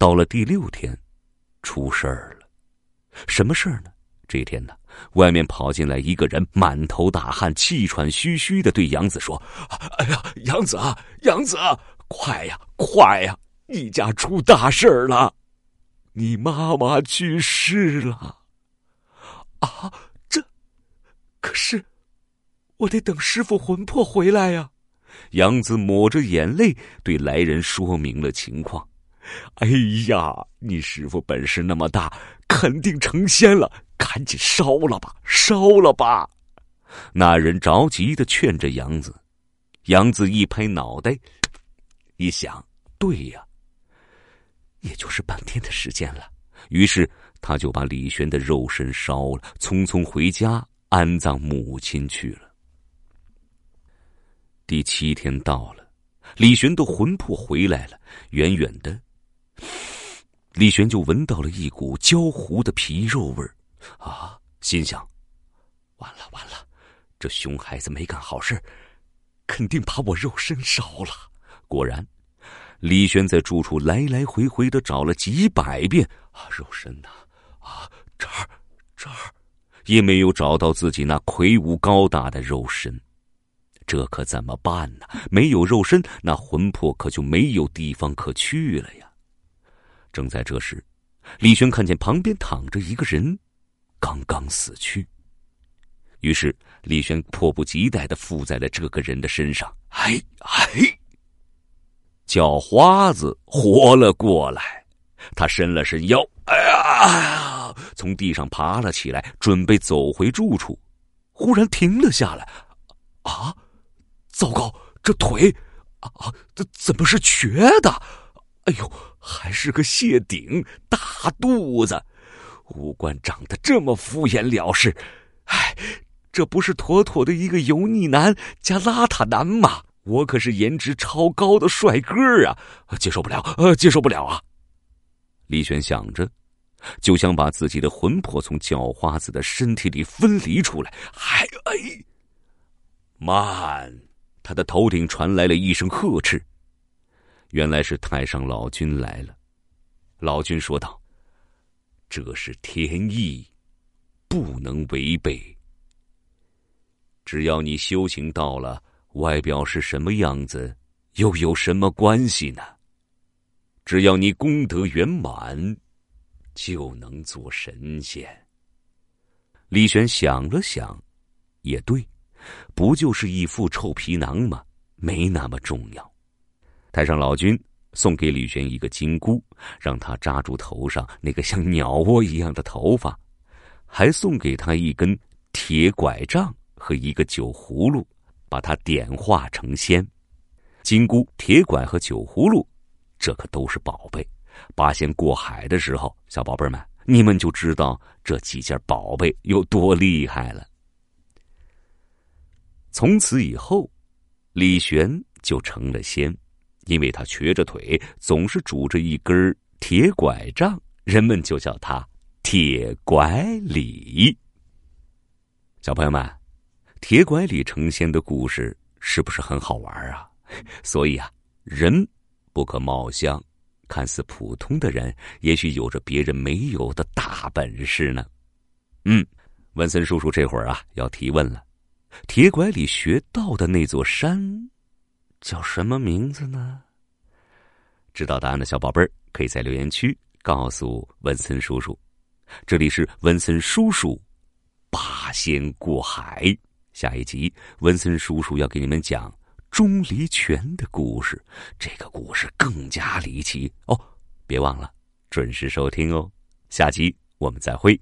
到了第六天，出事儿了。什么事儿呢？这天呢，外面跑进来一个人，满头大汗、气喘吁吁的对杨子说：“哎呀，杨子啊，杨子，快呀，快呀！你家出大事儿了，你妈妈去世了。”啊，这可是我得等师傅魂魄回来呀。杨子抹着眼泪对来人说明了情况。哎呀，你师傅本事那么大，肯定成仙了，赶紧烧了吧，烧了吧！那人着急的劝着杨子。杨子一拍脑袋，一想，对呀，也就是半天的时间了。于是他就把李玄的肉身烧了，匆匆回家安葬母亲去了。第七天到了，李玄的魂魄回来了，远远的。李玄就闻到了一股焦糊的皮肉味儿，啊，心想：完了完了，这熊孩子没干好事，肯定把我肉身烧了。果然，李玄在住处来来回回的找了几百遍，啊，肉身呐，啊，这儿，这儿，也没有找到自己那魁梧高大的肉身。这可怎么办呢？没有肉身，那魂魄可就没有地方可去了呀。正在这时，李轩看见旁边躺着一个人，刚刚死去。于是李轩迫不及待的附在了这个人的身上。哎哎，叫花子活了过来，他伸了伸腰，哎呀，从地上爬了起来，准备走回住处，忽然停了下来。啊，糟糕，这腿啊，这怎么是瘸的？哎呦，还是个谢顶，大肚子，五官长得这么敷衍了事，哎，这不是妥妥的一个油腻男加邋遢男吗？我可是颜值超高的帅哥啊，接受不了，呃，接受不了啊！李轩想着，就想把自己的魂魄从叫花子的身体里分离出来。哎哎，慢！他的头顶传来了一声呵斥。原来是太上老君来了，老君说道：“这是天意，不能违背。只要你修行到了，外表是什么样子，又有什么关系呢？只要你功德圆满，就能做神仙。”李玄想了想，也对，不就是一副臭皮囊吗？没那么重要。太上老君送给李玄一个金箍，让他扎住头上那个像鸟窝一样的头发，还送给他一根铁拐杖和一个酒葫芦，把他点化成仙。金箍、铁拐和酒葫芦，这可都是宝贝。八仙过海的时候，小宝贝们，你们就知道这几件宝贝有多厉害了。从此以后，李玄就成了仙。因为他瘸着腿，总是拄着一根铁拐杖，人们就叫他铁拐李。小朋友们，铁拐李成仙的故事是不是很好玩啊？所以啊，人不可貌相，看似普通的人，也许有着别人没有的大本事呢。嗯，文森叔叔这会儿啊要提问了：铁拐李学到的那座山。叫什么名字呢？知道答案的小宝贝儿，可以在留言区告诉文森叔叔。这里是文森叔叔八仙过海。下一集，文森叔叔要给你们讲钟离权的故事。这个故事更加离奇哦！别忘了准时收听哦。下集我们再会。